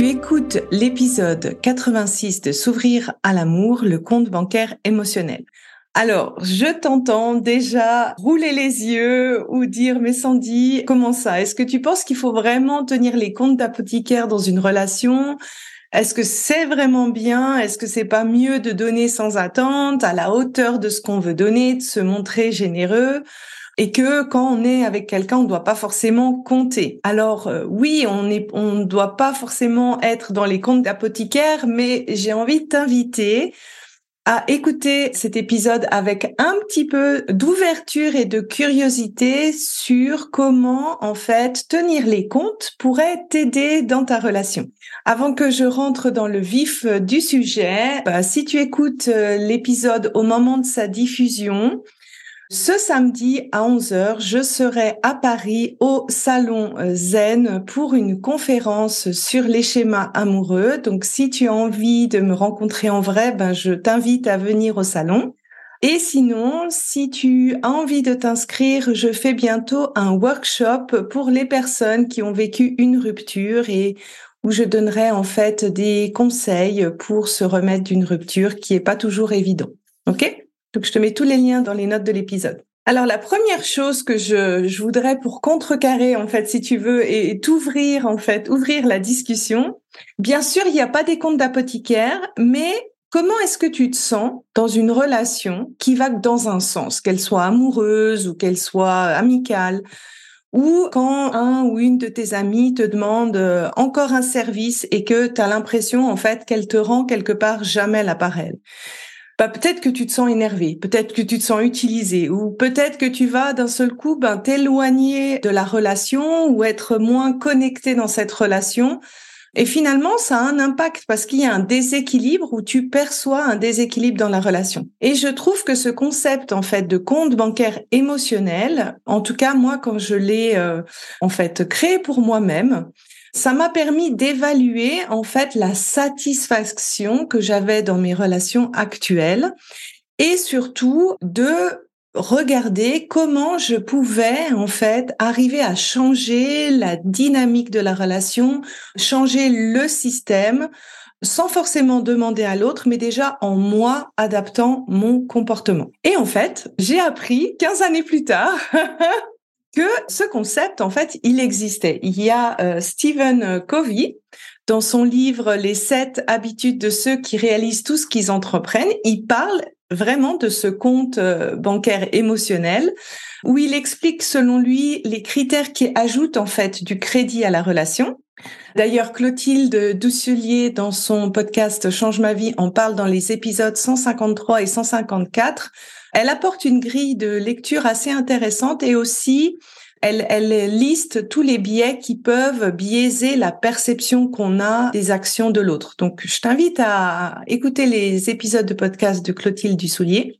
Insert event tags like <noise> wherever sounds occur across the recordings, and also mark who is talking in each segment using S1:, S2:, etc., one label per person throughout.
S1: Tu écoutes l'épisode 86 de S'ouvrir à l'amour, le compte bancaire émotionnel. Alors, je t'entends déjà rouler les yeux ou dire, mais Sandy, comment ça? Est-ce que tu penses qu'il faut vraiment tenir les comptes d'apothicaire dans une relation? Est-ce que c'est vraiment bien? Est-ce que c'est pas mieux de donner sans attente, à la hauteur de ce qu'on veut donner, de se montrer généreux? Et que quand on est avec quelqu'un, on ne doit pas forcément compter. Alors euh, oui, on ne doit pas forcément être dans les comptes d'apothicaire, mais j'ai envie de t'inviter à écouter cet épisode avec un petit peu d'ouverture et de curiosité sur comment en fait tenir les comptes pourrait t'aider dans ta relation. Avant que je rentre dans le vif du sujet, bah, si tu écoutes euh, l'épisode au moment de sa diffusion, ce samedi à 11h, je serai à Paris au Salon euh, Zen pour une conférence sur les schémas amoureux. Donc, si tu as envie de me rencontrer en vrai, ben, je t'invite à venir au salon. Et sinon, si tu as envie de t'inscrire, je fais bientôt un workshop pour les personnes qui ont vécu une rupture et où je donnerai en fait des conseils pour se remettre d'une rupture qui est pas toujours évident. OK? Donc, je te mets tous les liens dans les notes de l'épisode. Alors, la première chose que je, je, voudrais pour contrecarrer, en fait, si tu veux, et, t'ouvrir, en fait, ouvrir la discussion. Bien sûr, il n'y a pas des comptes d'apothicaire, mais comment est-ce que tu te sens dans une relation qui va dans un sens, qu'elle soit amoureuse ou qu'elle soit amicale? Ou quand un ou une de tes amis te demande euh, encore un service et que tu as l'impression en fait qu'elle te rend quelque part jamais l'appareil bah, peut-être que tu te sens énervé, peut-être que tu te sens utilisé, ou peut-être que tu vas d'un seul coup ben, t'éloigner de la relation ou être moins connecté dans cette relation. Et finalement, ça a un impact parce qu'il y a un déséquilibre où tu perçois un déséquilibre dans la relation. Et je trouve que ce concept, en fait, de compte bancaire émotionnel, en tout cas, moi, quand je l'ai, euh, en fait, créé pour moi-même, ça m'a permis d'évaluer en fait la satisfaction que j'avais dans mes relations actuelles et surtout de regarder comment je pouvais en fait arriver à changer la dynamique de la relation, changer le système sans forcément demander à l'autre, mais déjà en moi adaptant mon comportement. Et en fait, j'ai appris 15 années plus tard <laughs> que ce concept, en fait, il existait. Il y a euh, Stephen Covey, dans son livre Les sept habitudes de ceux qui réalisent tout ce qu'ils entreprennent, il parle vraiment de ce compte euh, bancaire émotionnel où il explique selon lui les critères qui ajoutent en fait du crédit à la relation. D'ailleurs, Clotilde Doucelier, dans son podcast Change ma vie, en parle dans les épisodes 153 et 154 elle apporte une grille de lecture assez intéressante et aussi elle, liste tous les biais qui peuvent biaiser la perception qu'on a des actions de l'autre. Donc, je t'invite à écouter les épisodes de podcast de Clotilde Dussoulier.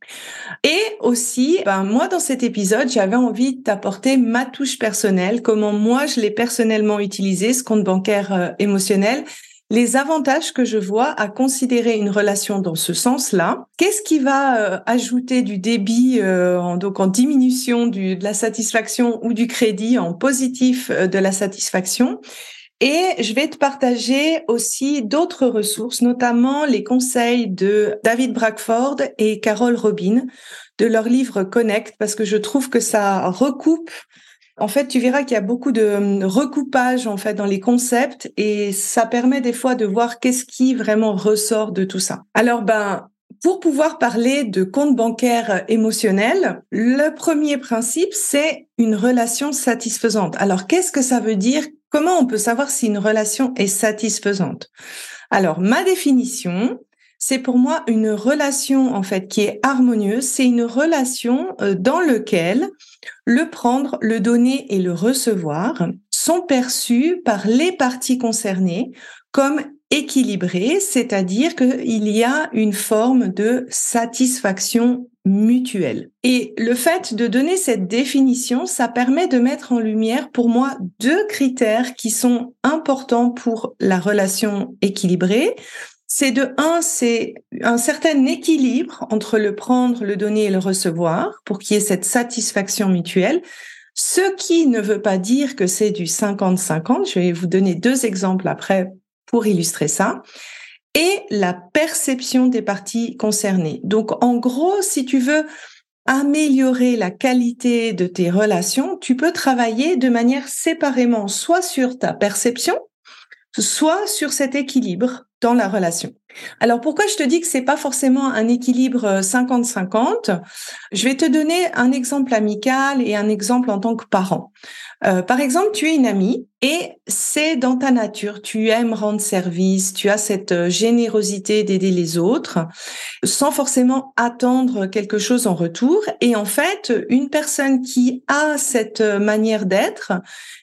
S1: Et aussi, ben, moi, dans cet épisode, j'avais envie de t'apporter ma touche personnelle, comment moi, je l'ai personnellement utilisé, ce compte bancaire euh, émotionnel, les avantages que je vois à considérer une relation dans ce sens-là. Qu'est-ce qui va euh, ajouter du débit, euh, en, donc en diminution du, de la satisfaction ou du crédit, en positif euh, de la satisfaction? Et je vais te partager aussi d'autres ressources, notamment les conseils de David Brackford et Carol Robin de leur livre Connect, parce que je trouve que ça recoupe en fait, tu verras qu'il y a beaucoup de hum, recoupage en fait dans les concepts et ça permet des fois de voir qu'est-ce qui vraiment ressort de tout ça. Alors ben pour pouvoir parler de compte bancaire émotionnel, le premier principe, c'est une relation satisfaisante. Alors, qu'est-ce que ça veut dire? Comment on peut savoir si une relation est satisfaisante? Alors, ma définition, c'est pour moi une relation en fait qui est harmonieuse. C'est une relation euh, dans laquelle le prendre, le donner et le recevoir sont perçus par les parties concernées comme équilibrés, c'est-à-dire qu'il y a une forme de satisfaction mutuelle. Et le fait de donner cette définition, ça permet de mettre en lumière pour moi deux critères qui sont importants pour la relation équilibrée. C'est de un, c'est un certain équilibre entre le prendre, le donner et le recevoir pour qu'il y ait cette satisfaction mutuelle. Ce qui ne veut pas dire que c'est du 50-50. Je vais vous donner deux exemples après pour illustrer ça. Et la perception des parties concernées. Donc, en gros, si tu veux améliorer la qualité de tes relations, tu peux travailler de manière séparément, soit sur ta perception, soit sur cet équilibre dans la relation. Alors pourquoi je te dis que c'est pas forcément un équilibre 50-50 euh, Je vais te donner un exemple amical et un exemple en tant que parent. Euh, par exemple, tu es une amie et c'est dans ta nature, tu aimes rendre service, tu as cette euh, générosité d'aider les autres sans forcément attendre quelque chose en retour. Et en fait, une personne qui a cette manière d'être,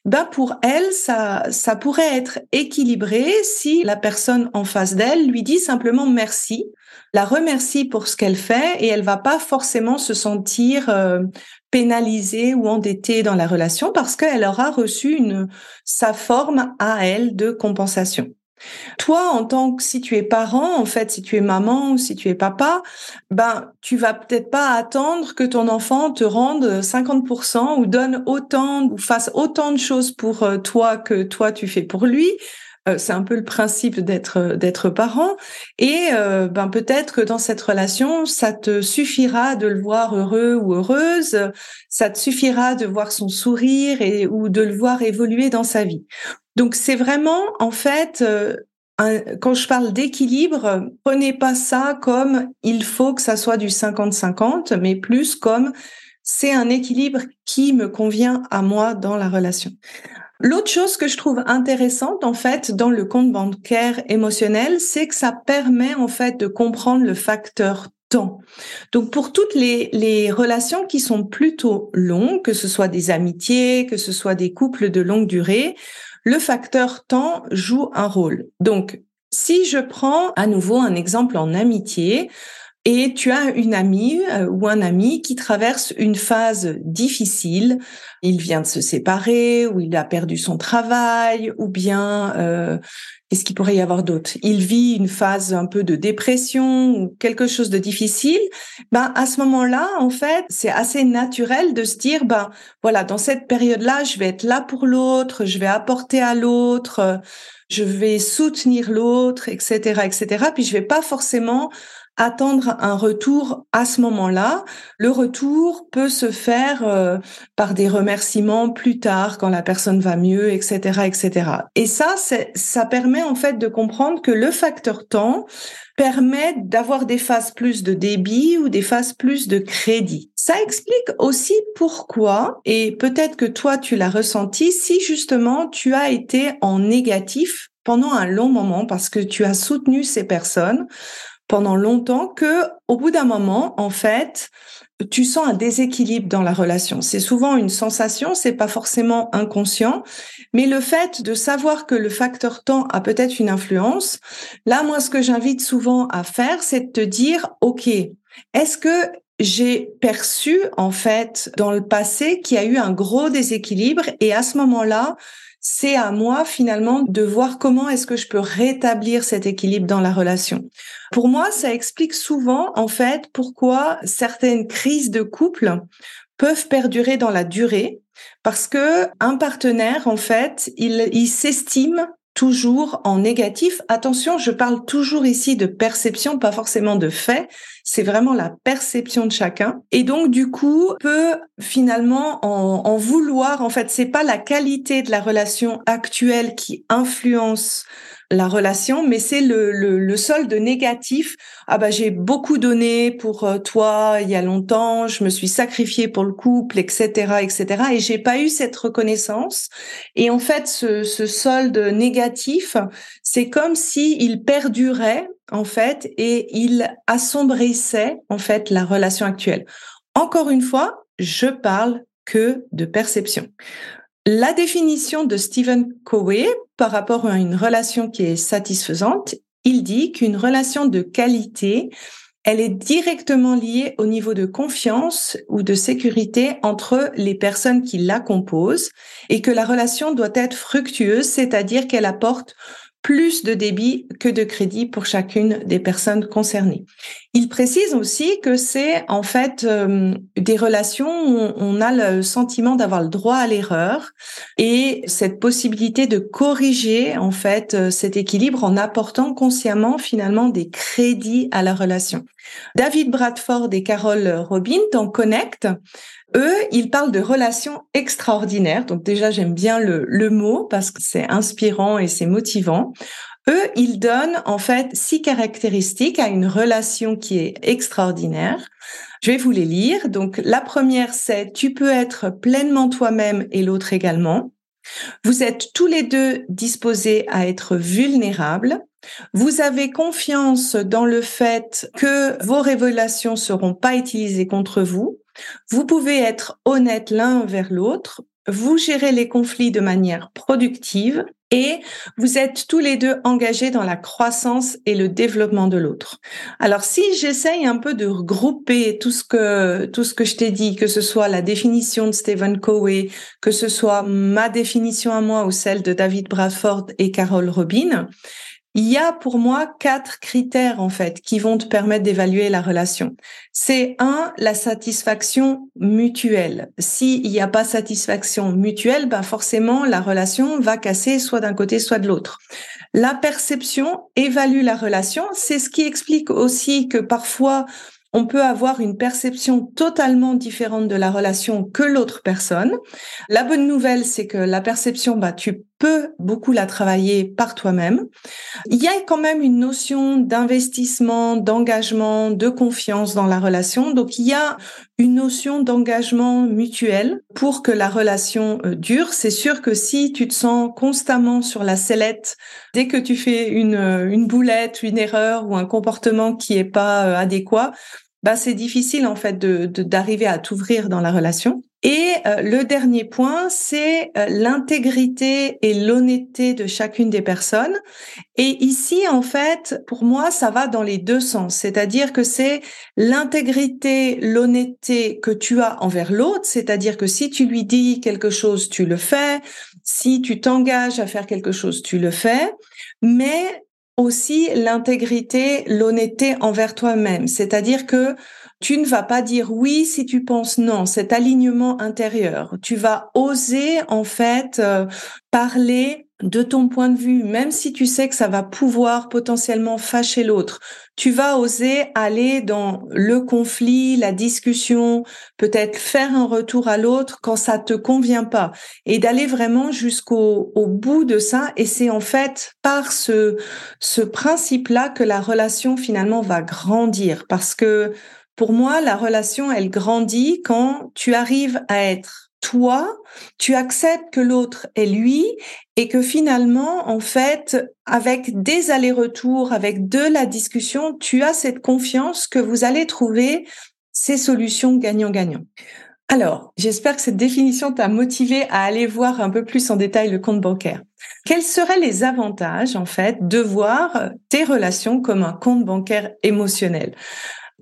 S1: ben pour elle, ça, ça pourrait être équilibré si la personne en face d'elle lui dit simplement merci, la remercie pour ce qu'elle fait et elle va pas forcément se sentir euh, pénalisée ou endettée dans la relation parce qu'elle aura reçu une, sa forme à elle de compensation. Toi, en tant que si tu es parent, en fait, si tu es maman ou si tu es papa, ben, tu vas peut-être pas attendre que ton enfant te rende 50% ou donne autant ou fasse autant de choses pour euh, toi que toi tu fais pour lui. Euh, c'est un peu le principe d'être euh, d'être parent. Et euh, ben peut-être que dans cette relation, ça te suffira de le voir heureux ou heureuse, ça te suffira de voir son sourire et ou de le voir évoluer dans sa vie. Donc c'est vraiment en fait quand je parle d'équilibre, prenez pas ça comme il faut que ça soit du 50-50, mais plus comme c'est un équilibre qui me convient à moi dans la relation. L'autre chose que je trouve intéressante en fait dans le compte bancaire émotionnel, c'est que ça permet en fait de comprendre le facteur temps. Donc pour toutes les, les relations qui sont plutôt longues, que ce soit des amitiés, que ce soit des couples de longue durée, le facteur temps joue un rôle. Donc si je prends à nouveau un exemple en amitié, et tu as une amie euh, ou un ami qui traverse une phase difficile. Il vient de se séparer ou il a perdu son travail ou bien euh, qu'est-ce qu'il pourrait y avoir d'autre? Il vit une phase un peu de dépression ou quelque chose de difficile. Ben à ce moment-là, en fait, c'est assez naturel de se dire ben voilà, dans cette période-là, je vais être là pour l'autre, je vais apporter à l'autre, je vais soutenir l'autre, etc., etc. Puis je vais pas forcément attendre un retour à ce moment-là. Le retour peut se faire euh, par des remerciements plus tard quand la personne va mieux, etc., etc. Et ça, ça permet en fait de comprendre que le facteur temps permet d'avoir des phases plus de débit ou des phases plus de crédit. Ça explique aussi pourquoi, et peut-être que toi tu l'as ressenti, si justement tu as été en négatif pendant un long moment parce que tu as soutenu ces personnes pendant longtemps que au bout d'un moment, en fait, tu sens un déséquilibre dans la relation. C'est souvent une sensation, c'est pas forcément inconscient, mais le fait de savoir que le facteur temps a peut-être une influence, là, moi, ce que j'invite souvent à faire, c'est de te dire, OK, est-ce que j'ai perçu, en fait, dans le passé qu'il y a eu un gros déséquilibre et à ce moment-là, c'est à moi finalement de voir comment est-ce que je peux rétablir cet équilibre dans la relation. Pour moi, ça explique souvent en fait pourquoi certaines crises de couple peuvent perdurer dans la durée parce que un partenaire en fait, il, il s'estime toujours en négatif. Attention, je parle toujours ici de perception, pas forcément de fait. C'est vraiment la perception de chacun. Et donc, du coup, peut finalement en, vouloir, en fait, c'est pas la qualité de la relation actuelle qui influence la relation, mais c'est le, le, le, solde négatif. Ah bah j'ai beaucoup donné pour euh, toi il y a longtemps, je me suis sacrifié pour le couple, etc., etc. Et j'ai pas eu cette reconnaissance. Et en fait, ce, ce solde négatif, c'est comme si il perdurait en fait et il assombrissait en fait la relation actuelle. Encore une fois, je parle que de perception. La définition de Stephen Covey par rapport à une relation qui est satisfaisante, il dit qu'une relation de qualité, elle est directement liée au niveau de confiance ou de sécurité entre les personnes qui la composent et que la relation doit être fructueuse, c'est-à-dire qu'elle apporte plus de débit que de crédit pour chacune des personnes concernées. Il précise aussi que c'est en fait euh, des relations où on a le sentiment d'avoir le droit à l'erreur et cette possibilité de corriger en fait euh, cet équilibre en apportant consciemment finalement des crédits à la relation. David Bradford et Carol Robin dans Connect eux, ils parlent de relations extraordinaires. Donc déjà, j'aime bien le, le mot parce que c'est inspirant et c'est motivant. Eux, ils donnent en fait six caractéristiques à une relation qui est extraordinaire. Je vais vous les lire. Donc la première, c'est tu peux être pleinement toi-même et l'autre également. Vous êtes tous les deux disposés à être vulnérables. Vous avez confiance dans le fait que vos révélations seront pas utilisées contre vous. Vous pouvez être honnête l'un vers l'autre, vous gérez les conflits de manière productive et vous êtes tous les deux engagés dans la croissance et le développement de l'autre. Alors si j'essaye un peu de regrouper tout ce que tout ce que je t'ai dit, que ce soit la définition de Stephen Covey, que ce soit ma définition à moi ou celle de David Bradford et Carol Robin, il y a pour moi quatre critères en fait qui vont te permettre d'évaluer la relation. C'est un, la satisfaction mutuelle. S'il n'y a pas satisfaction mutuelle, ben forcément la relation va casser soit d'un côté soit de l'autre. La perception évalue la relation. C'est ce qui explique aussi que parfois on peut avoir une perception totalement différente de la relation que l'autre personne. La bonne nouvelle, c'est que la perception, bah, tu peux beaucoup la travailler par toi-même. Il y a quand même une notion d'investissement, d'engagement, de confiance dans la relation. Donc, il y a une notion d'engagement mutuel pour que la relation euh, dure. C'est sûr que si tu te sens constamment sur la sellette, dès que tu fais une, euh, une boulette, une erreur ou un comportement qui est pas euh, adéquat, bah, c'est difficile en fait de d'arriver à t'ouvrir dans la relation. Et euh, le dernier point, c'est euh, l'intégrité et l'honnêteté de chacune des personnes. Et ici, en fait, pour moi, ça va dans les deux sens. C'est-à-dire que c'est l'intégrité, l'honnêteté que tu as envers l'autre. C'est-à-dire que si tu lui dis quelque chose, tu le fais. Si tu t'engages à faire quelque chose, tu le fais. Mais aussi l'intégrité, l'honnêteté envers toi-même. C'est-à-dire que tu ne vas pas dire oui si tu penses non, cet alignement intérieur. Tu vas oser en fait euh, parler de ton point de vue, même si tu sais que ça va pouvoir potentiellement fâcher l'autre, tu vas oser aller dans le conflit, la discussion, peut-être faire un retour à l'autre quand ça te convient pas et d'aller vraiment jusqu'au au bout de ça. Et c'est en fait par ce, ce principe-là que la relation finalement va grandir parce que pour moi, la relation, elle grandit quand tu arrives à être toi, tu acceptes que l'autre est lui et que finalement, en fait, avec des allers-retours, avec de la discussion, tu as cette confiance que vous allez trouver ces solutions gagnant-gagnant. Alors, j'espère que cette définition t'a motivé à aller voir un peu plus en détail le compte bancaire. Quels seraient les avantages, en fait, de voir tes relations comme un compte bancaire émotionnel?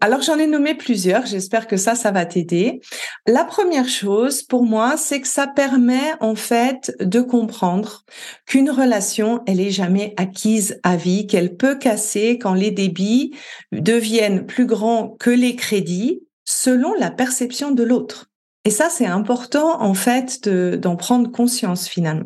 S1: Alors j'en ai nommé plusieurs, j'espère que ça, ça va t'aider. La première chose pour moi, c'est que ça permet en fait de comprendre qu'une relation, elle est jamais acquise à vie, qu'elle peut casser quand les débits deviennent plus grands que les crédits selon la perception de l'autre. Et ça, c'est important en fait d'en prendre conscience finalement.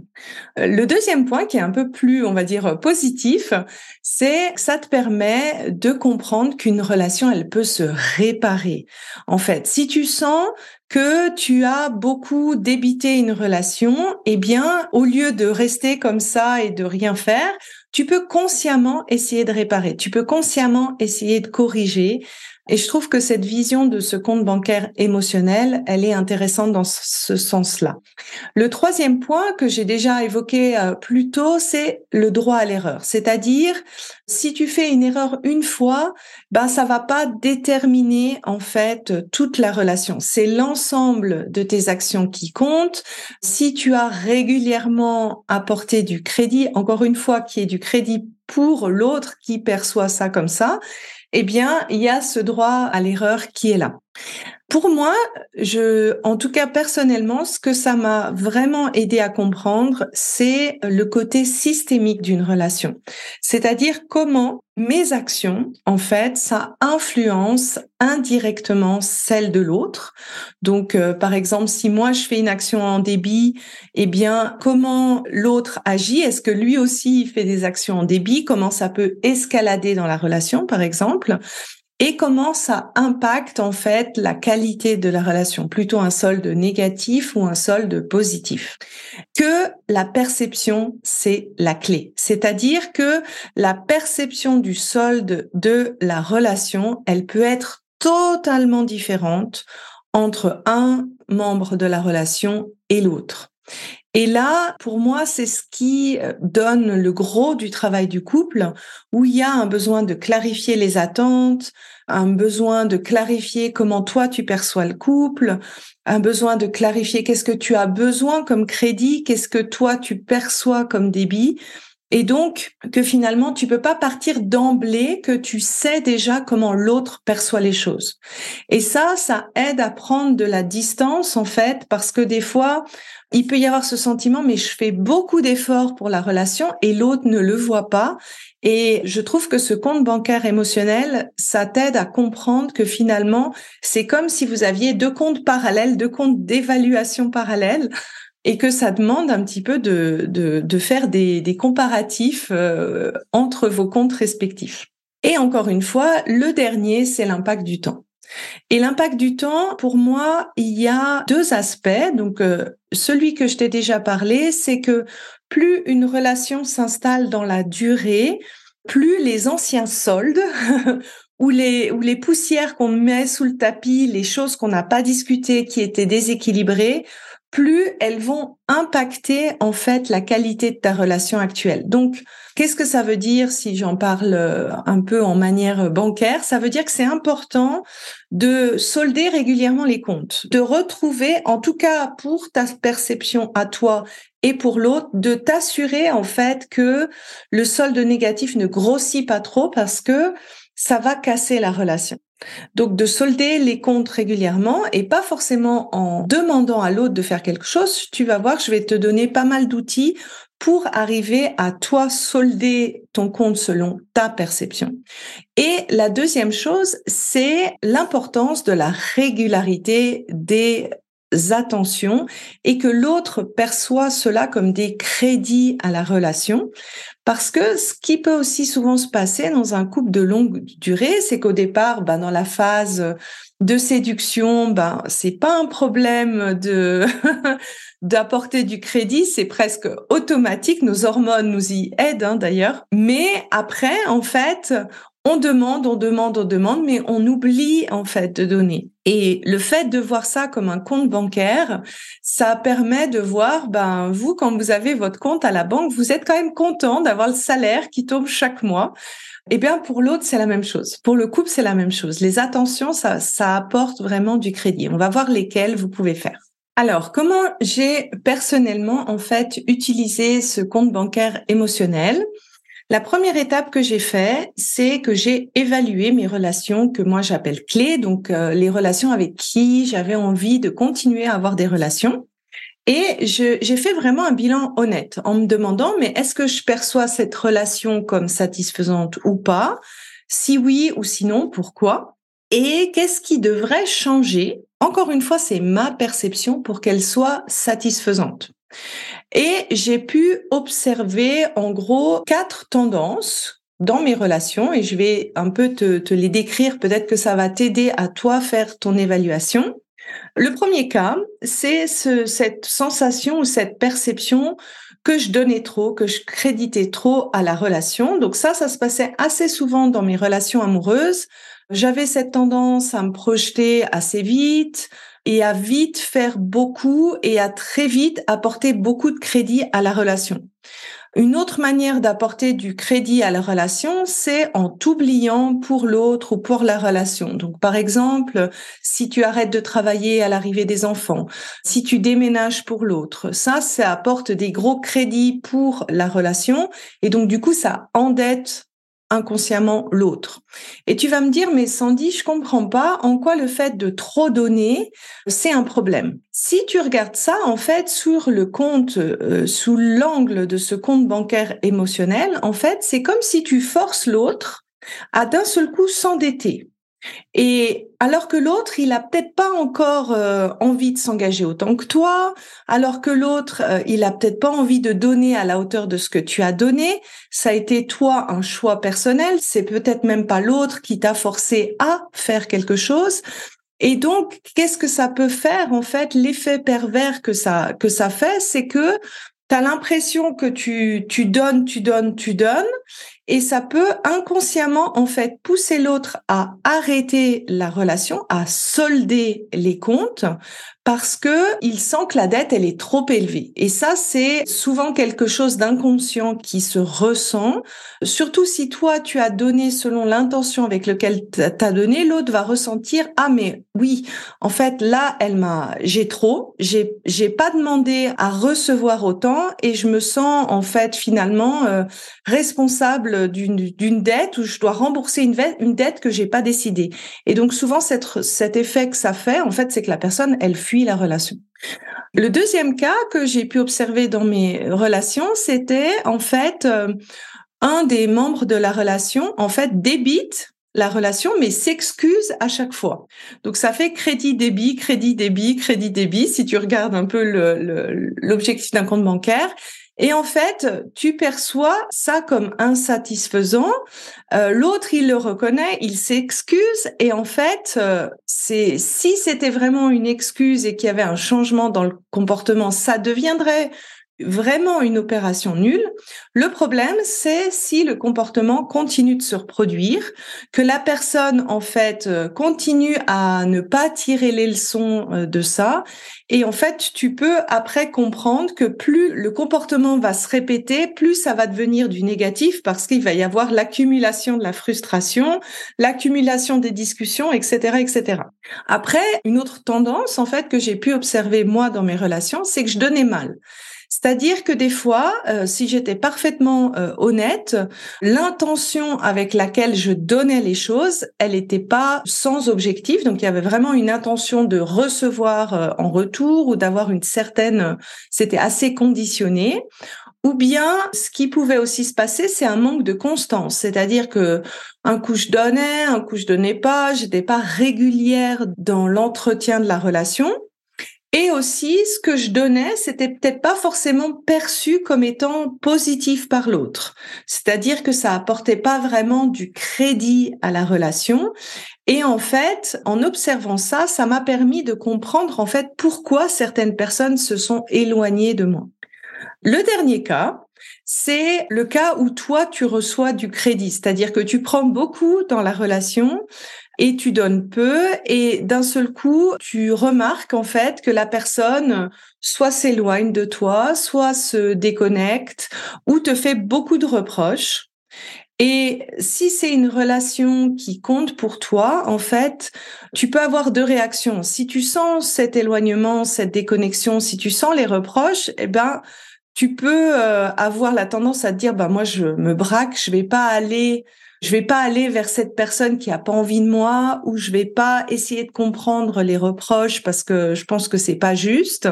S1: Euh, le deuxième point qui est un peu plus, on va dire, positif, c'est ça te permet de comprendre qu'une relation, elle peut se réparer. En fait, si tu sens que tu as beaucoup débité une relation, eh bien, au lieu de rester comme ça et de rien faire, tu peux consciemment essayer de réparer, tu peux consciemment essayer de corriger, et je trouve que cette vision de ce compte bancaire émotionnel, elle est intéressante dans ce sens-là. Le troisième point que j'ai déjà évoqué euh, plus tôt, c'est le droit à l'erreur. C'est-à-dire, si tu fais une erreur une fois, ben ça va pas déterminer en fait toute la relation. C'est l'ensemble de tes actions qui comptent. Si tu as régulièrement apporté du crédit, encore une fois, qui est du crédit pour l'autre qui perçoit ça comme ça, eh bien, il y a ce droit à l'erreur qui est là. Pour moi, je, en tout cas personnellement, ce que ça m'a vraiment aidé à comprendre, c'est le côté systémique d'une relation. C'est-à-dire comment mes actions, en fait, ça influence indirectement celle de l'autre. Donc, euh, par exemple, si moi je fais une action en débit, eh bien, comment l'autre agit? Est-ce que lui aussi fait des actions en débit? Comment ça peut escalader dans la relation, par exemple? Et comment ça impacte en fait la qualité de la relation, plutôt un solde négatif ou un solde positif? Que la perception, c'est la clé. C'est-à-dire que la perception du solde de la relation, elle peut être totalement différente entre un membre de la relation et l'autre. Et là, pour moi, c'est ce qui euh, donne le gros du travail du couple, où il y a un besoin de clarifier les attentes, un besoin de clarifier comment toi tu perçois le couple, un besoin de clarifier qu'est-ce que tu as besoin comme crédit, qu'est-ce que toi tu perçois comme débit. Et donc, que finalement, tu peux pas partir d'emblée que tu sais déjà comment l'autre perçoit les choses. Et ça, ça aide à prendre de la distance, en fait, parce que des fois, il peut y avoir ce sentiment, mais je fais beaucoup d'efforts pour la relation et l'autre ne le voit pas. Et je trouve que ce compte bancaire émotionnel, ça t'aide à comprendre que finalement, c'est comme si vous aviez deux comptes parallèles, deux comptes d'évaluation parallèles et que ça demande un petit peu de, de, de faire des, des comparatifs euh, entre vos comptes respectifs. Et encore une fois, le dernier, c'est l'impact du temps. Et l'impact du temps, pour moi, il y a deux aspects. Donc, euh, celui que je t'ai déjà parlé, c'est que plus une relation s'installe dans la durée, plus les anciens soldes <laughs> ou les, ou les poussières qu'on met sous le tapis, les choses qu'on n'a pas discutées, qui étaient déséquilibrées, plus elles vont impacter en fait la qualité de ta relation actuelle. Donc, qu'est-ce que ça veut dire si j'en parle euh, un peu en manière bancaire? Ça veut dire que c'est important de solder régulièrement les comptes, de retrouver, en tout cas pour ta perception à toi et pour l'autre, de t'assurer en fait que le solde négatif ne grossit pas trop parce que ça va casser la relation. Donc de solder les comptes régulièrement et pas forcément en demandant à l'autre de faire quelque chose, tu vas voir, je vais te donner pas mal d'outils pour arriver à toi solder ton compte selon ta perception. Et la deuxième chose, c'est l'importance de la régularité des attentions et que l'autre perçoit cela comme des crédits à la relation. Parce que ce qui peut aussi souvent se passer dans un couple de longue durée, c'est qu'au départ, ben, dans la phase de séduction, ben, c'est pas un problème de, <laughs> d'apporter du crédit, c'est presque automatique. Nos hormones nous y aident, hein, d'ailleurs. Mais après, en fait, on demande, on demande, on demande, mais on oublie en fait de donner. Et le fait de voir ça comme un compte bancaire, ça permet de voir, ben vous quand vous avez votre compte à la banque, vous êtes quand même content d'avoir le salaire qui tombe chaque mois. Eh bien pour l'autre c'est la même chose. Pour le couple c'est la même chose. Les attentions ça ça apporte vraiment du crédit. On va voir lesquels vous pouvez faire. Alors, comment j'ai personnellement en fait utilisé ce compte bancaire émotionnel? La première étape que j'ai fait, c'est que j'ai évalué mes relations que moi j'appelle clés, donc euh, les relations avec qui j'avais envie de continuer à avoir des relations. Et j'ai fait vraiment un bilan honnête en me demandant, mais est-ce que je perçois cette relation comme satisfaisante ou pas? Si oui ou sinon, pourquoi? Et qu'est-ce qui devrait changer? Encore une fois, c'est ma perception pour qu'elle soit satisfaisante. Et j'ai pu observer en gros quatre tendances dans mes relations et je vais un peu te, te les décrire. Peut-être que ça va t'aider à toi faire ton évaluation. Le premier cas, c'est ce, cette sensation ou cette perception que je donnais trop, que je créditais trop à la relation. Donc ça, ça se passait assez souvent dans mes relations amoureuses. J'avais cette tendance à me projeter assez vite et à vite faire beaucoup et à très vite apporter beaucoup de crédit à la relation. Une autre manière d'apporter du crédit à la relation, c'est en t'oubliant pour l'autre ou pour la relation. Donc, par exemple, si tu arrêtes de travailler à l'arrivée des enfants, si tu déménages pour l'autre, ça, ça apporte des gros crédits pour la relation. Et donc, du coup, ça endette inconsciemment l'autre. Et tu vas me dire, mais Sandy, je comprends pas en quoi le fait de trop donner, c'est un problème. Si tu regardes ça, en fait, sur le compte, euh, sous l'angle de ce compte bancaire émotionnel, en fait, c'est comme si tu forces l'autre à d'un seul coup s'endetter. Et alors que l'autre, il a peut-être pas encore euh, envie de s'engager autant que toi, alors que l'autre, euh, il a peut-être pas envie de donner à la hauteur de ce que tu as donné, ça a été toi un choix personnel, c'est peut-être même pas l'autre qui t'a forcé à faire quelque chose. Et donc, qu'est-ce que ça peut faire en fait L'effet pervers que ça que ça fait, c'est que tu as l'impression que tu tu donnes, tu donnes, tu donnes, et ça peut inconsciemment en fait pousser l'autre à arrêter la relation, à solder les comptes parce que il sent que la dette elle est trop élevée. Et ça c'est souvent quelque chose d'inconscient qui se ressent, surtout si toi tu as donné selon l'intention avec laquelle as donné, l'autre va ressentir ah mais oui, en fait là elle m'a j'ai trop, j'ai j'ai pas demandé à recevoir autant et je me sens en fait finalement euh, responsable d'une dette où je dois rembourser une, dette que j'ai pas décidée. Et donc souvent cet effet que ça fait, en fait, c'est que la personne elle fuit la relation. Le deuxième cas que j'ai pu observer dans mes relations, c'était en fait euh, un des membres de la relation en fait débite la relation, mais s'excuse à chaque fois. Donc ça fait crédit débit, crédit débit, crédit débit. Si tu regardes un peu l'objectif d'un compte bancaire, et en fait, tu perçois ça comme insatisfaisant. Euh, L'autre, il le reconnaît, il s'excuse. Et en fait, euh, si c'était vraiment une excuse et qu'il y avait un changement dans le comportement, ça deviendrait vraiment une opération nulle. Le problème, c'est si le comportement continue de se reproduire, que la personne, en fait, euh, continue à ne pas tirer les leçons euh, de ça. Et en fait, tu peux après comprendre que plus le comportement va se répéter, plus ça va devenir du négatif parce qu'il va y avoir l'accumulation de la frustration, l'accumulation des discussions, etc., etc. Après, une autre tendance, en fait, que j'ai pu observer moi dans mes relations, c'est que je donnais mal. C'est-à-dire que des fois, euh, si j'étais parfaitement euh, honnête, l'intention avec laquelle je donnais les choses, elle n'était pas sans objectif. Donc il y avait vraiment une intention de recevoir euh, en retour ou d'avoir une certaine, c'était assez conditionné. Ou bien, ce qui pouvait aussi se passer, c'est un manque de constance. C'est-à-dire que un coup je donnais, un coup je donnais pas, j'étais pas régulière dans l'entretien de la relation. Et aussi, ce que je donnais, c'était peut-être pas forcément perçu comme étant positif par l'autre. C'est-à-dire que ça apportait pas vraiment du crédit à la relation. Et en fait, en observant ça, ça m'a permis de comprendre en fait pourquoi certaines personnes se sont éloignées de moi. Le dernier cas, c'est le cas où toi, tu reçois du crédit, c'est-à-dire que tu prends beaucoup dans la relation, et tu donnes peu et d'un seul coup, tu remarques en fait que la personne soit s'éloigne de toi, soit se déconnecte ou te fait beaucoup de reproches. Et si c'est une relation qui compte pour toi, en fait, tu peux avoir deux réactions. Si tu sens cet éloignement, cette déconnexion, si tu sens les reproches, eh ben, tu peux euh, avoir la tendance à te dire, bah moi je me braque, je vais pas aller je vais pas aller vers cette personne qui a pas envie de moi ou je vais pas essayer de comprendre les reproches parce que je pense que c'est pas juste.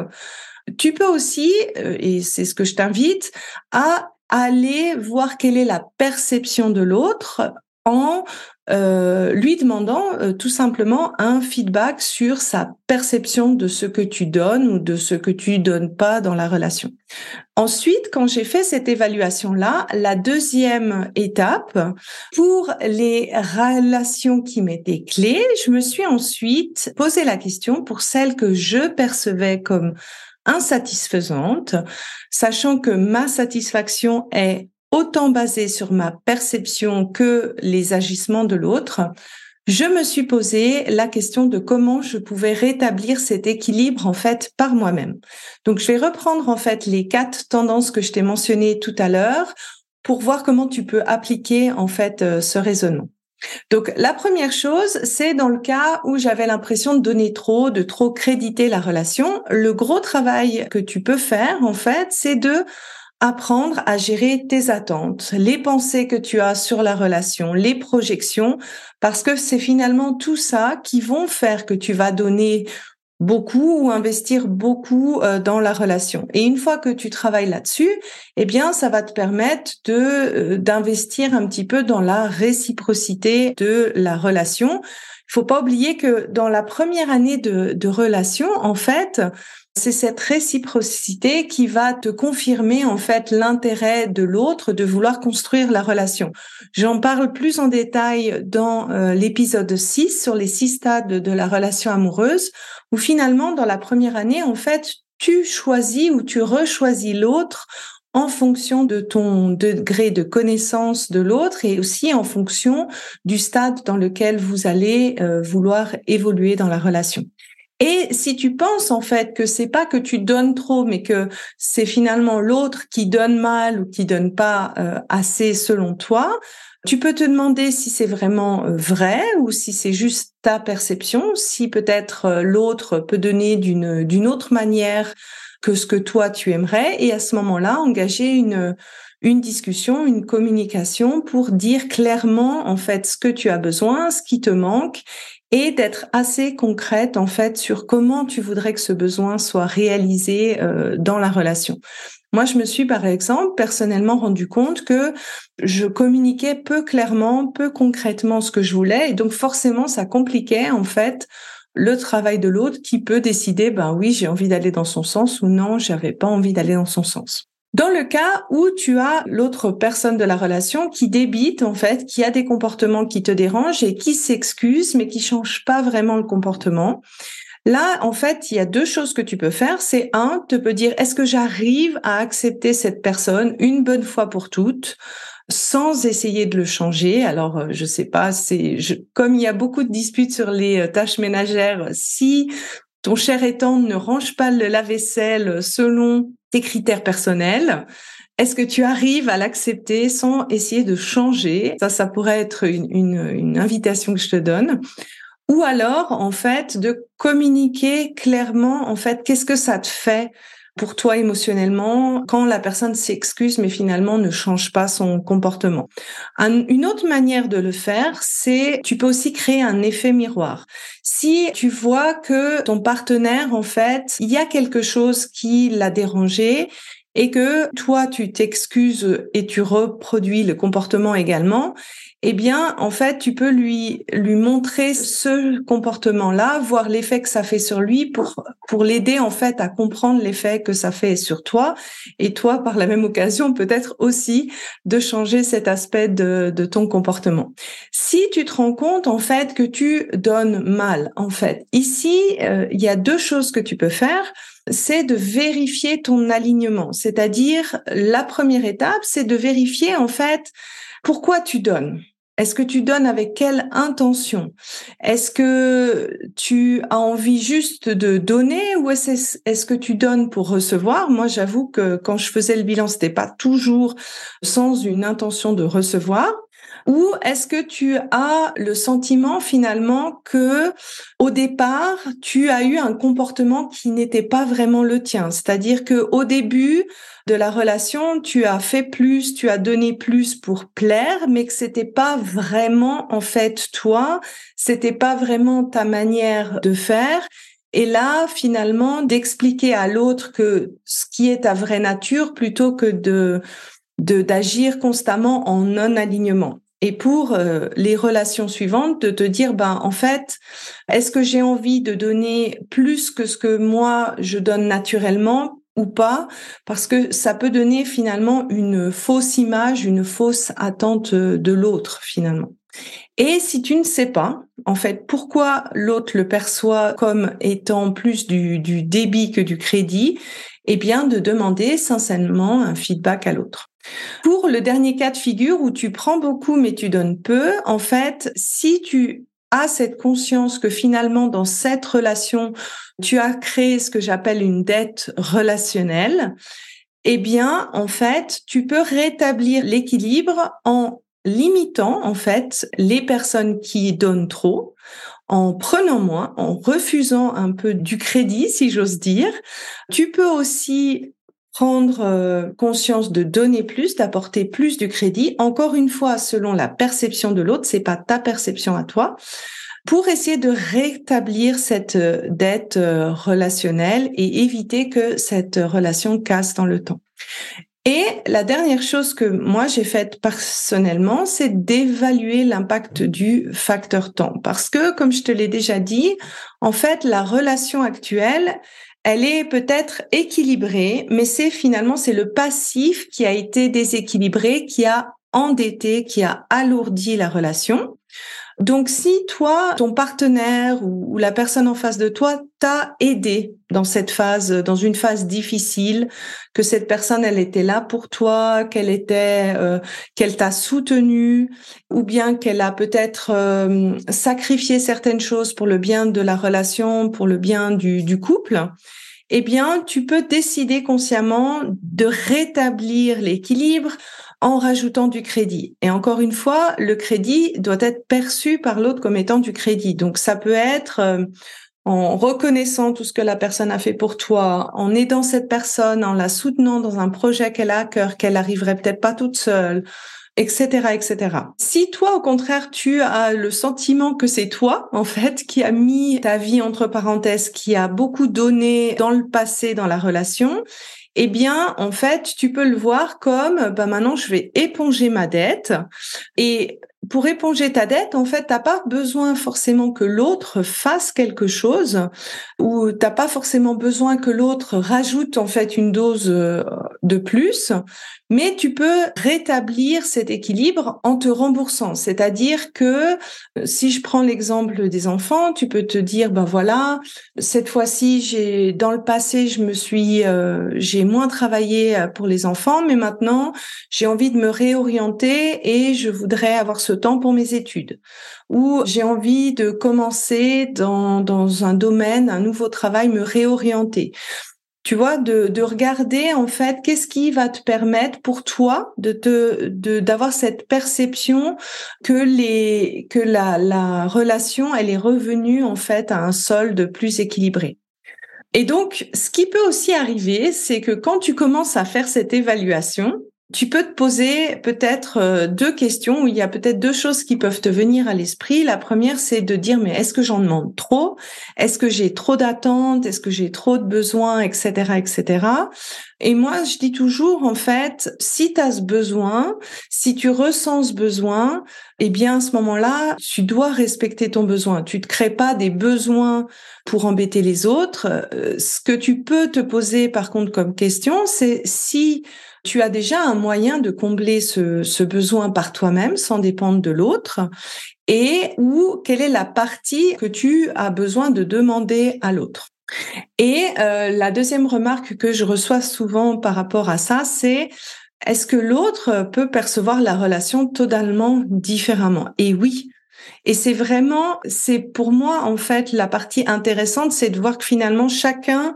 S1: Tu peux aussi, euh, et c'est ce que je t'invite, à aller voir quelle est la perception de l'autre en euh, lui demandant euh, tout simplement un feedback sur sa perception de ce que tu donnes ou de ce que tu donnes pas dans la relation. Ensuite, quand j'ai fait cette évaluation-là, la deuxième étape, pour les relations qui m'étaient clés, je me suis ensuite posé la question pour celles que je percevais comme insatisfaisantes, sachant que ma satisfaction est autant basé sur ma perception que les agissements de l'autre, je me suis posé la question de comment je pouvais rétablir cet équilibre en fait par moi-même. Donc je vais reprendre en fait les quatre tendances que je t'ai mentionnées tout à l'heure pour voir comment tu peux appliquer en fait euh, ce raisonnement. Donc la première chose, c'est dans le cas où j'avais l'impression de donner trop, de trop créditer la relation, le gros travail que tu peux faire en fait, c'est de apprendre à gérer tes attentes, les pensées que tu as sur la relation, les projections, parce que c'est finalement tout ça qui vont faire que tu vas donner beaucoup ou investir beaucoup euh, dans la relation. Et une fois que tu travailles là-dessus, eh bien, ça va te permettre de euh, d'investir un petit peu dans la réciprocité de la relation. Il faut pas oublier que dans la première année de, de relation, en fait, c'est cette réciprocité qui va te confirmer en fait l'intérêt de l'autre de vouloir construire la relation. J'en parle plus en détail dans euh, l'épisode 6 sur les six stades de la relation amoureuse où finalement dans la première année en fait tu choisis ou tu rechoisis l'autre en fonction de ton degré de connaissance de l'autre et aussi en fonction du stade dans lequel vous allez euh, vouloir évoluer dans la relation. Et si tu penses en fait que c'est pas que tu donnes trop, mais que c'est finalement l'autre qui donne mal ou qui donne pas euh, assez selon toi, tu peux te demander si c'est vraiment euh, vrai ou si c'est juste ta perception, si peut-être euh, l'autre peut donner d'une d'une autre manière que ce que toi tu aimerais, et à ce moment-là engager une une discussion, une communication pour dire clairement en fait ce que tu as besoin, ce qui te manque et d'être assez concrète en fait sur comment tu voudrais que ce besoin soit réalisé euh, dans la relation. Moi, je me suis par exemple personnellement rendu compte que je communiquais peu clairement, peu concrètement ce que je voulais et donc forcément ça compliquait en fait le travail de l'autre qui peut décider ben oui, j'ai envie d'aller dans son sens ou non, j'avais pas envie d'aller dans son sens. Dans le cas où tu as l'autre personne de la relation qui débite, en fait, qui a des comportements qui te dérangent et qui s'excuse, mais qui change pas vraiment le comportement. Là, en fait, il y a deux choses que tu peux faire. C'est un, te peux dire, est-ce que j'arrive à accepter cette personne une bonne fois pour toutes? sans essayer de le changer? Alors, euh, je sais pas, c'est comme il y a beaucoup de disputes sur les euh, tâches ménagères, si ton cher étant ne range pas le lave-vaisselle selon tes critères personnels. Est-ce que tu arrives à l'accepter sans essayer de changer? Ça, ça pourrait être une, une, une, invitation que je te donne. Ou alors, en fait, de communiquer clairement, en fait, qu'est-ce que ça te fait? Pour toi émotionnellement quand la personne s'excuse mais finalement ne change pas son comportement. une autre manière de le faire, c'est tu peux aussi créer un effet miroir. Si tu vois que ton partenaire en fait, il y a quelque chose qui l'a dérangé et que toi tu t'excuses et tu reproduis le comportement également, eh bien, en fait, tu peux lui lui montrer ce comportement-là, voir l'effet que ça fait sur lui pour pour l'aider en fait à comprendre l'effet que ça fait sur toi et toi par la même occasion peut-être aussi de changer cet aspect de de ton comportement. Si tu te rends compte en fait que tu donnes mal, en fait, ici euh, il y a deux choses que tu peux faire c'est de vérifier ton alignement. C'est-à-dire, la première étape, c'est de vérifier en fait pourquoi tu donnes Est-ce que tu donnes avec quelle intention? Est-ce que tu as envie juste de donner ou est-ce que tu donnes pour recevoir? Moi, j'avoue que quand je faisais le bilan, c'était pas toujours sans une intention de recevoir. Ou est-ce que tu as le sentiment finalement que au départ, tu as eu un comportement qui n'était pas vraiment le tien, c'est-à-dire que au début de la relation, tu as fait plus, tu as donné plus pour plaire, mais que c'était pas vraiment en fait toi, c'était pas vraiment ta manière de faire. Et là, finalement, d'expliquer à l'autre que ce qui est ta vraie nature plutôt que de d'agir constamment en non-alignement. Et pour euh, les relations suivantes, de te dire, ben en fait, est-ce que j'ai envie de donner plus que ce que moi je donne naturellement ou pas, parce que ça peut donner finalement une fausse image, une fausse attente de l'autre finalement. Et si tu ne sais pas, en fait, pourquoi l'autre le perçoit comme étant plus du, du débit que du crédit, eh bien, de demander sincèrement un feedback à l'autre. Pour le dernier cas de figure où tu prends beaucoup mais tu donnes peu, en fait, si tu as cette conscience que finalement dans cette relation, tu as créé ce que j'appelle une dette relationnelle, eh bien, en fait, tu peux rétablir l'équilibre en limitant, en fait, les personnes qui donnent trop, en prenant moins, en refusant un peu du crédit, si j'ose dire. Tu peux aussi prendre euh, conscience de donner plus, d'apporter plus du crédit, encore une fois selon la perception de l'autre, c'est pas ta perception à toi, pour essayer de rétablir cette euh, dette euh, relationnelle et éviter que cette relation casse dans le temps. Et la dernière chose que moi j'ai faite personnellement, c'est d'évaluer l'impact du facteur temps. Parce que, comme je te l'ai déjà dit, en fait, la relation actuelle, elle est peut-être équilibrée, mais c'est finalement c'est le passif qui a été déséquilibré, qui a endetté, qui a alourdi la relation. Donc si toi, ton partenaire ou, la personne en face de toi t'a aidé dans cette phase, dans une phase difficile, que cette personne elle était là pour toi, qu'elle était, euh, qu'elle t'a soutenu, ou bien qu'elle a peut-être euh, sacrifié certaines choses pour le bien de la relation, pour le bien du, du couple, eh bien, tu peux décider consciemment de rétablir l'équilibre en rajoutant du crédit. Et encore une fois, le crédit doit être perçu par l'autre comme étant du crédit. Donc, ça peut être euh, en reconnaissant tout ce que la personne a fait pour toi, en aidant cette personne, en la soutenant dans un projet qu'elle a à cœur, qu'elle arriverait peut-être pas toute seule, etc., etc. Si toi, au contraire, tu as le sentiment que c'est toi, en fait, qui a mis ta vie entre parenthèses, qui a beaucoup donné dans le passé dans la relation, eh bien, en fait, tu peux le voir comme, bah maintenant, je vais éponger ma dette et pour éponger ta dette, en fait, t'as pas besoin forcément que l'autre fasse quelque chose ou t'as pas forcément besoin que l'autre rajoute en fait une dose euh, de plus, mais tu peux rétablir cet équilibre en te remboursant. C'est-à-dire que euh, si je prends l'exemple des enfants, tu peux te dire ben voilà, cette fois-ci, j'ai dans le passé, je me suis euh, j'ai moins travaillé pour les enfants, mais maintenant, j'ai envie de me réorienter et je voudrais avoir ce temps pour mes études, ou j'ai envie de commencer dans, dans un domaine, un nouveau travail, me réorienter. Tu vois, de, de regarder en fait qu'est-ce qui va te permettre pour toi de te de d'avoir cette perception que les que la, la relation elle est revenue en fait à un solde plus équilibré. Et donc, ce qui peut aussi arriver, c'est que quand tu commences à faire cette évaluation, tu peux te poser peut-être euh, deux questions où il y a peut-être deux choses qui peuvent te venir à l'esprit. La première, c'est de dire mais est-ce que j'en demande trop? Est-ce que j'ai trop d'attentes? Est-ce que j'ai trop de besoins, etc., etc. Et moi, je dis toujours en fait, si tu as ce besoin, si tu ressens ce besoin, eh bien à ce moment-là, tu dois respecter ton besoin. Tu te crées pas des besoins pour embêter les autres. Euh, ce que tu peux te poser par contre comme question, c'est si tu as déjà un moyen de combler ce, besoin par toi-même sans dépendre de l'autre et ou quelle est la partie que tu as besoin de demander à l'autre. Et euh, la deuxième remarque que je reçois souvent par rapport à ça, c'est est-ce que l'autre peut percevoir la relation totalement différemment? Et oui. Et c'est vraiment, c'est pour moi en fait la partie intéressante, c'est de voir que finalement chacun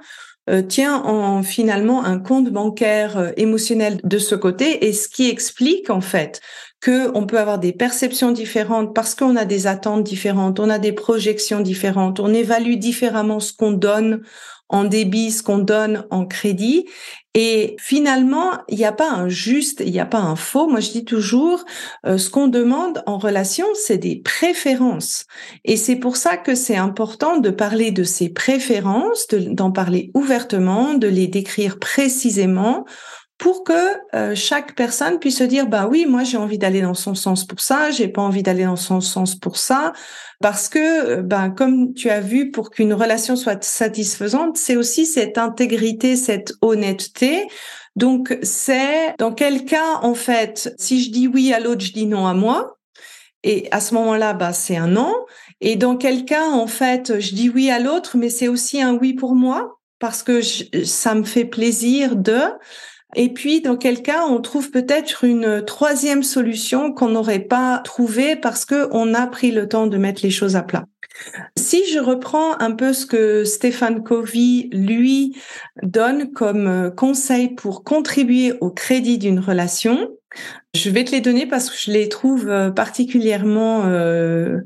S1: tient en finalement un compte bancaire euh, émotionnel de ce côté et ce qui explique en fait que on peut avoir des perceptions différentes parce qu'on a des attentes différentes, on a des projections différentes, on évalue différemment ce qu'on donne en débit, ce qu'on donne en crédit. Et finalement, il n'y a pas un juste, il n'y a pas un faux. Moi, je dis toujours, euh, ce qu'on demande en relation, c'est des préférences. Et c'est pour ça que c'est important de parler de ces préférences, d'en parler ouvertement, de les décrire précisément pour que euh, chaque personne puisse se dire bah oui moi j'ai envie d'aller dans son sens pour ça j'ai pas envie d'aller dans son sens pour ça parce que ben comme tu as vu pour qu'une relation soit satisfaisante c'est aussi cette intégrité cette honnêteté donc c'est dans quel cas en fait si je dis oui à l'autre je dis non à moi et à ce moment-là, bah, c'est un non. Et dans quel cas, en fait, je dis oui à l'autre, mais c'est aussi un oui pour moi parce que ça me fait plaisir de. Et puis, dans quel cas, on trouve peut-être une troisième solution qu'on n'aurait pas trouvée parce que on a pris le temps de mettre les choses à plat. Si je reprends un peu ce que Stéphane Covey, lui, donne comme conseil pour contribuer au crédit d'une relation, je vais te les donner parce que je les trouve euh, particulièrement euh,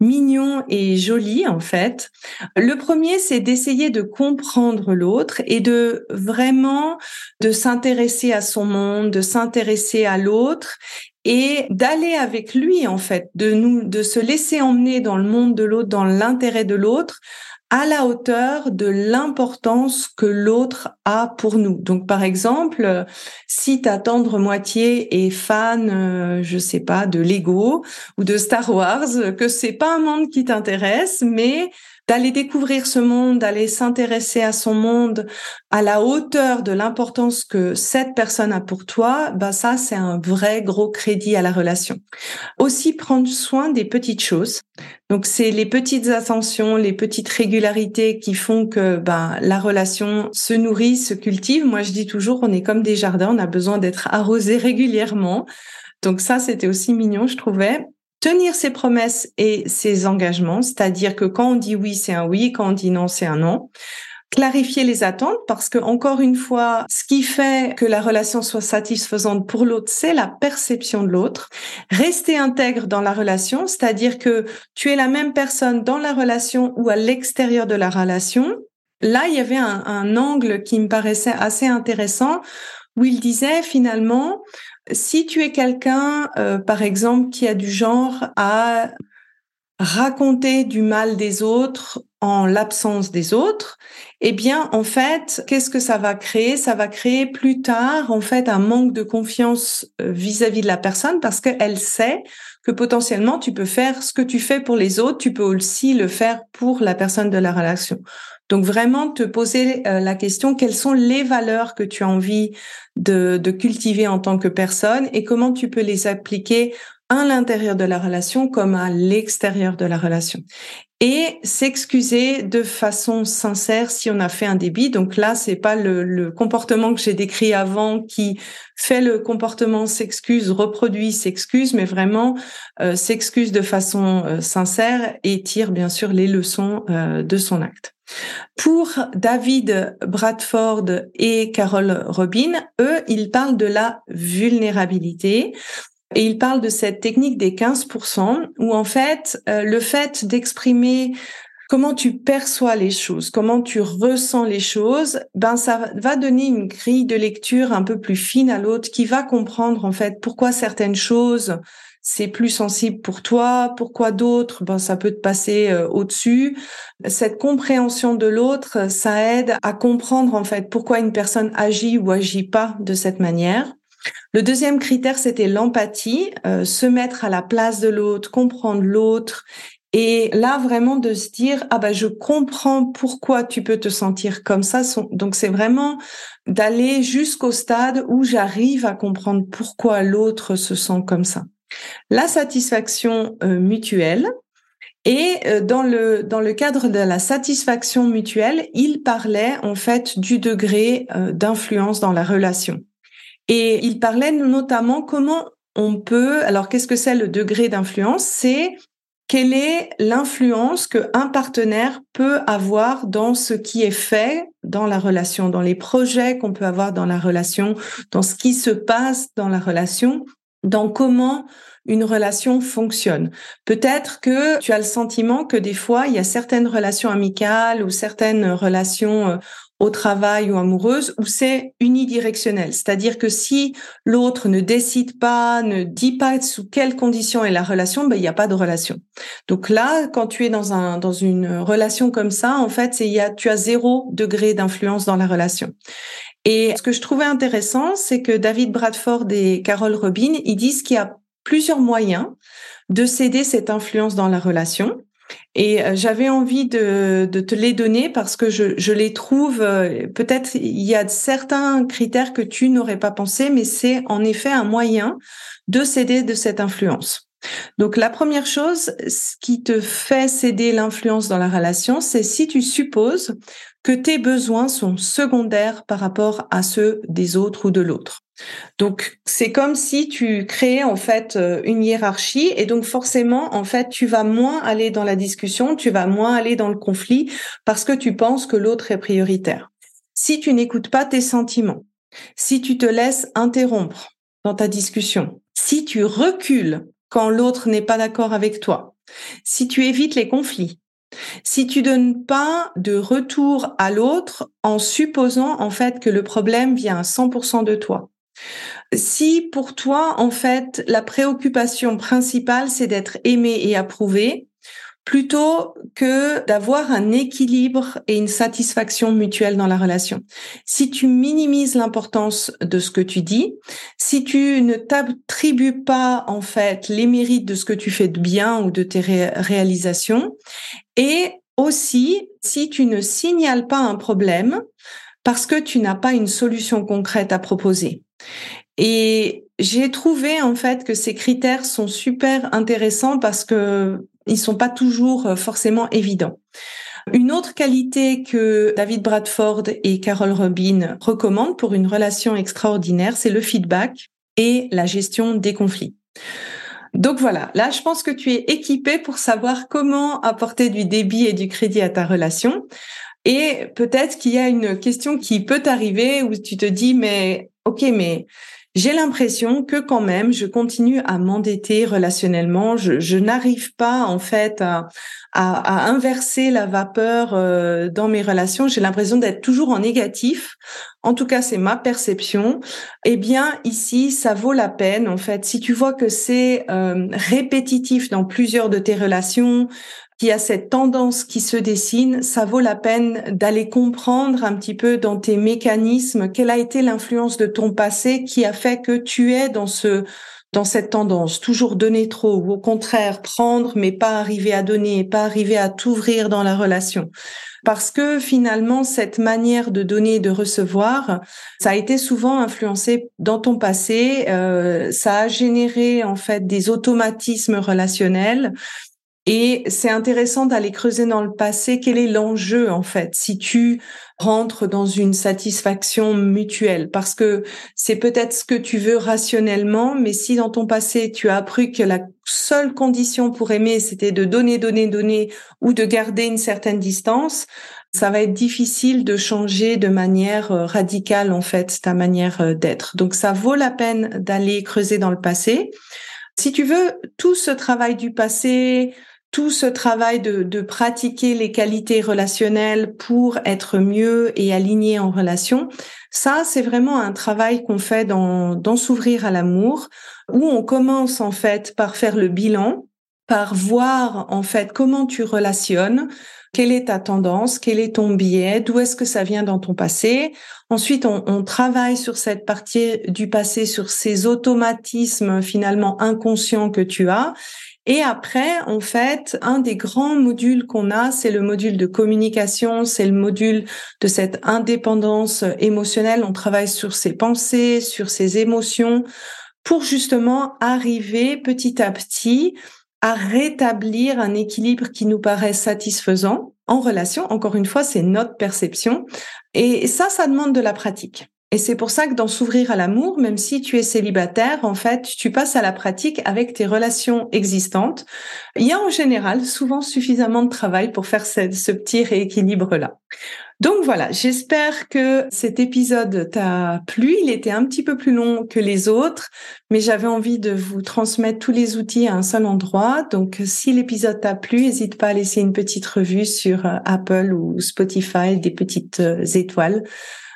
S1: mignons et jolis en fait. Le premier, c'est d'essayer de comprendre l'autre et de vraiment de s'intéresser à son monde, de s'intéresser à l'autre et d'aller avec lui en fait, de nous, de se laisser emmener dans le monde de l'autre, dans l'intérêt de l'autre, à la hauteur de l'importance que l'autre a pour nous. Donc, par exemple, si ta tendre moitié est fan, euh, je sais pas, de Lego ou de Star Wars, que c'est pas un monde qui t'intéresse, mais d'aller découvrir ce monde, d'aller s'intéresser à son monde à la hauteur de l'importance que cette personne a pour toi, bah ça c'est un vrai gros crédit à la relation. Aussi prendre soin des petites choses. Donc c'est les petites attentions, les petites régularités qui font que bah, la relation se nourrit, se cultive. Moi je dis toujours on est comme des jardins, on a besoin d'être arrosé régulièrement. Donc ça c'était aussi mignon je trouvais tenir ses promesses et ses engagements, c'est-à-dire que quand on dit oui, c'est un oui, quand on dit non, c'est un non. Clarifier les attentes parce que encore une fois, ce qui fait que la relation soit satisfaisante pour l'autre, c'est la perception de l'autre. Rester intègre dans la relation, c'est-à-dire que tu es la même personne dans la relation ou à l'extérieur de la relation. Là, il y avait un, un angle qui me paraissait assez intéressant où il disait finalement, si tu es quelqu'un, euh, par exemple, qui a du genre à raconter du mal des autres en l'absence des autres, eh bien, en fait, qu'est-ce que ça va créer? Ça va créer plus tard, en fait, un manque de confiance euh, vis-à-vis de la personne parce qu'elle sait que potentiellement tu peux faire ce que tu fais pour les autres, tu peux aussi le faire pour la personne de la relation. Donc vraiment te poser euh, la question quelles sont les valeurs que tu as envie de, de cultiver en tant que personne et comment tu peux les appliquer à l'intérieur de la relation comme à l'extérieur de la relation. Et s'excuser de façon sincère si on a fait un débit. Donc là, c'est pas le, le, comportement que j'ai décrit avant qui fait le comportement s'excuse, reproduit s'excuse, mais vraiment euh, s'excuse de façon euh, sincère et tire bien sûr les leçons euh, de son acte. Pour David Bradford et Carol Robin, eux, ils parlent de la vulnérabilité. Et ils parlent de cette technique des 15%, où en fait, euh, le fait d'exprimer comment tu perçois les choses, comment tu ressens les choses, ben ça va donner une grille de lecture un peu plus fine à l'autre qui va comprendre en fait pourquoi certaines choses c'est plus sensible pour toi, pourquoi d'autres, ben ça peut te passer euh, au-dessus. Cette compréhension de l'autre, ça aide à comprendre en fait pourquoi une personne agit ou agit pas de cette manière. Le deuxième critère, c'était l'empathie, euh, se mettre à la place de l'autre, comprendre l'autre. Et là, vraiment de se dire, ah ben, je comprends pourquoi tu peux te sentir comme ça. Donc, c'est vraiment d'aller jusqu'au stade où j'arrive à comprendre pourquoi l'autre se sent comme ça. La satisfaction euh, mutuelle. Et euh, dans le dans le cadre de la satisfaction mutuelle, il parlait en fait du degré d'influence dans la relation. Et il parlait notamment comment on peut, alors qu'est-ce que c'est le degré d'influence? C'est quelle est l'influence qu'un partenaire peut avoir dans ce qui est fait dans la relation, dans les projets qu'on peut avoir dans la relation, dans ce qui se passe dans la relation, dans comment une relation fonctionne. Peut-être que tu as le sentiment que des fois, il y a certaines relations amicales ou certaines relations euh, au travail ou amoureuse où c'est unidirectionnel. C'est-à-dire que si l'autre ne décide pas, ne dit pas sous quelles conditions est la relation, ben, il n'y a pas de relation. Donc là, quand tu es dans un, dans une relation comme ça, en fait, il y a, tu as zéro degré d'influence dans la relation. Et ce que je trouvais intéressant, c'est que David Bradford et Carol Robin, ils disent qu'il y a plusieurs moyens de céder cette influence dans la relation. Et euh, j'avais envie de, te les donner parce que je, les trouve, euh, peut-être il y a certains critères que tu n'aurais pas pensé, mais c'est en effet un moyen de céder de cette influence. Donc la première chose, qui te fait céder l'influence dans la relation, c'est si tu supposes que tes besoins sont secondaires par rapport à ceux des autres ou de l'autre. Donc c'est comme si tu créais en fait euh, une hiérarchie et donc forcément en fait tu vas moins aller dans la discussion, tu vas moins aller dans le conflit parce que tu penses que l'autre est prioritaire. Si tu n'écoutes pas tes sentiments, si tu te laisses interrompre dans ta discussion, si tu recules quand l'autre n'est pas d'accord avec toi, si tu évites les conflits, si tu donnes pas de retour à l'autre en supposant en fait que le problème vient à 100% de toi. Si pour toi, en fait, la préoccupation principale, c'est d'être aimé et approuvé, plutôt que d'avoir un équilibre et une satisfaction mutuelle dans la relation. Si tu minimises l'importance de ce que tu dis, si tu ne t'attribues pas en fait les mérites de ce que tu fais de bien ou de tes réalisations, et aussi si tu ne signales pas un problème parce que tu n'as pas une solution concrète à proposer. Et j'ai trouvé en fait que ces critères sont super intéressants parce que ils sont pas toujours euh, forcément évidents. Une autre qualité que David Bradford et Carol Robin recommandent pour une relation extraordinaire, c'est le feedback et la gestion des conflits. Donc voilà, là je pense que tu es équipé pour savoir comment apporter du débit et du crédit à ta relation. Et peut-être qu'il y a une question qui peut t'arriver où tu te dis mais ok mais j'ai l'impression que quand même, je continue à m'endetter relationnellement. Je, n'arrive pas en fait à, inverser la vapeur euh, dans mes relations. J'ai l'impression d'être toujours en négatif. En tout cas, c'est ma perception. Eh bien, ici, ça vaut la peine. En fait, si tu vois que c'est euh, répétitif dans plusieurs de tes relations, qui a cette tendance qui se dessine, ça vaut la peine d'aller comprendre un petit peu dans tes mécanismes quelle a été l'influence de ton passé qui a fait que tu es dans ce dans cette tendance, toujours donner trop, ou au contraire prendre mais pas arriver à donner, pas arriver à t'ouvrir dans la relation. Parce que finalement, cette manière de donner et de recevoir, ça a été souvent influencé dans ton passé, euh, ça a généré en fait des automatismes relationnels et c'est intéressant d'aller creuser dans le passé. Quel est l'enjeu, en fait, si tu rentres dans une satisfaction mutuelle? Parce que c'est peut-être ce que tu veux rationnellement, mais si dans ton passé, tu as appris que la seule condition pour aimer, c'était de donner, donner, donner ou de garder une certaine distance, ça va être difficile de changer de manière euh, radicale, en fait, ta manière euh, d'être. Donc, ça vaut la peine d'aller creuser dans le passé. Si tu veux, tout ce travail du passé, tout ce travail de, pratiquer les qualités relationnelles pour être mieux et aligné en relation, ça, c'est vraiment un travail qu'on fait dans, dans s'ouvrir à l'amour, où on commence en fait par faire le bilan, par voir en fait comment tu relationnes, quelle est ta tendance, quel est ton biais, d'où est-ce que ça vient dans ton passé. Ensuite, on, travaille sur cette partie du passé, sur ces automatismes finalement inconscients que tu as. Et après, en fait, un des grands modules qu'on a, c'est le module de communication, c'est le module de cette indépendance émotionnelle. On travaille sur ses pensées, sur ses émotions, pour justement arriver petit à petit à rétablir un équilibre qui nous paraît satisfaisant en relation. Encore une fois, c'est notre perception. Et ça, ça demande de la pratique. Et c'est pour ça que dans s'ouvrir à l'amour, même si tu es célibataire, en fait, tu passes à la pratique avec tes relations existantes. Il y a en général souvent suffisamment de travail pour faire ce, petit rééquilibre-là. Donc voilà, j'espère que cet épisode t'a plu. Il était un petit peu plus long que les autres, mais j'avais envie de vous transmettre tous les outils à un seul endroit. Donc si l'épisode t'a plu, n'hésite pas à laisser une petite revue sur euh, Apple ou Spotify, des petites euh, étoiles.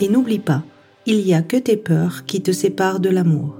S2: Et n'oublie pas, il n'y a que tes peurs qui te séparent de l'amour.